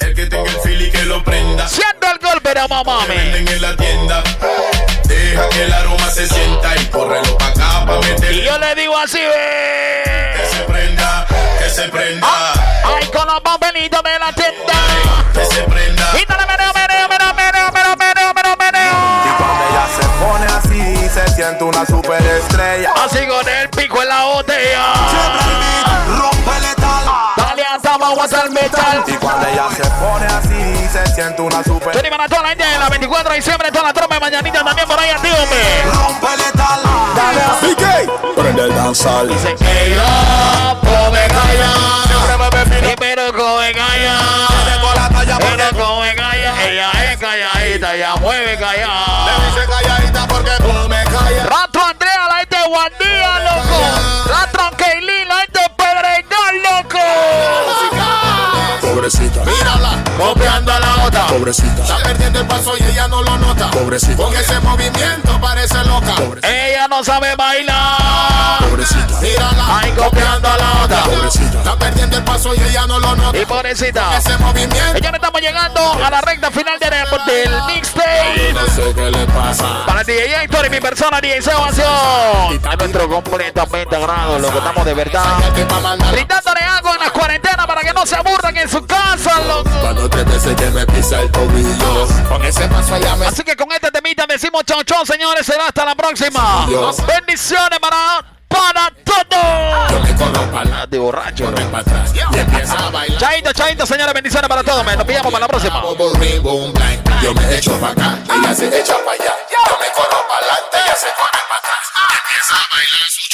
S19: El que tenga el fili que lo prenda.
S2: Siendo el golpe de mamá,
S19: Venden en la tienda. Deja que el aroma se sienta y córrelo pa' acá pa' meterle.
S2: Y yo le digo así, ve.
S19: Que se prenda, que se prenda.
S2: Ah, ay, con los papelitos de la tienda.
S19: Que se prenda.
S2: Y dale meneo, meneo, meneo, meneo, meneo, meneo, meneo, meneo.
S19: Y cuando ella se pone así, se siente una superestrella.
S2: Así con el pico en la botella.
S19: Siempre el beat, rompe letal.
S2: Dale hasta aguas al metal.
S19: Y cuando ella así, siente una super.
S2: Tony para toda la gente de la 24 de diciembre, toda la tropa de mañanita también por ahí a ti, hombre.
S19: Rompe letal.
S2: Dale a
S30: PK, prende el danzal.
S2: Dice que yo come calla. Y pero come calla. Pero come calla. Ella es calladita, ella mueve callada.
S19: Dice calladita porque come calla.
S2: Rastro Andrea, la gente de
S30: Pobrecita,
S19: Mírala, copiando a la otra.
S30: pobrecita,
S19: Está perdiendo el paso y ella no lo nota.
S30: pobrecita,
S19: Con ese movimiento parece loca.
S2: Ella no sabe bailar.
S30: pobrecita,
S19: Mírala,
S2: Ay, copiando a la otra.
S30: pobrecita.
S19: Está perdiendo el paso y ella no lo nota.
S2: Y pobrecita.
S19: Ese movimiento.
S2: Señores, estamos llegando a la recta final del, del mixtape.
S19: No sé qué le pasa.
S2: Para DJ Héctor y mi persona, DJ Sebastián. A nuestro completamente grado, lo que estamos de verdad semana para que no se aburran en su casa, loco.
S19: Cuando que me pisa el tobillo, con ese paso allá me...
S2: Así que con este temita decimos chau chau, señores. Será hasta la próxima.
S19: Dios.
S2: Bendiciones para para todos.
S19: Yo me colo para
S2: de borracho. Yo
S19: para atrás y empieza a bailar.
S2: Chaito, chaito, señores, bendiciones para todos. Nos pillamos para la próxima.
S19: Yo me echo para acá, ella se echa para allá.
S11: Yo me corro para adelante, ella se corre para atrás. Empieza a bailar su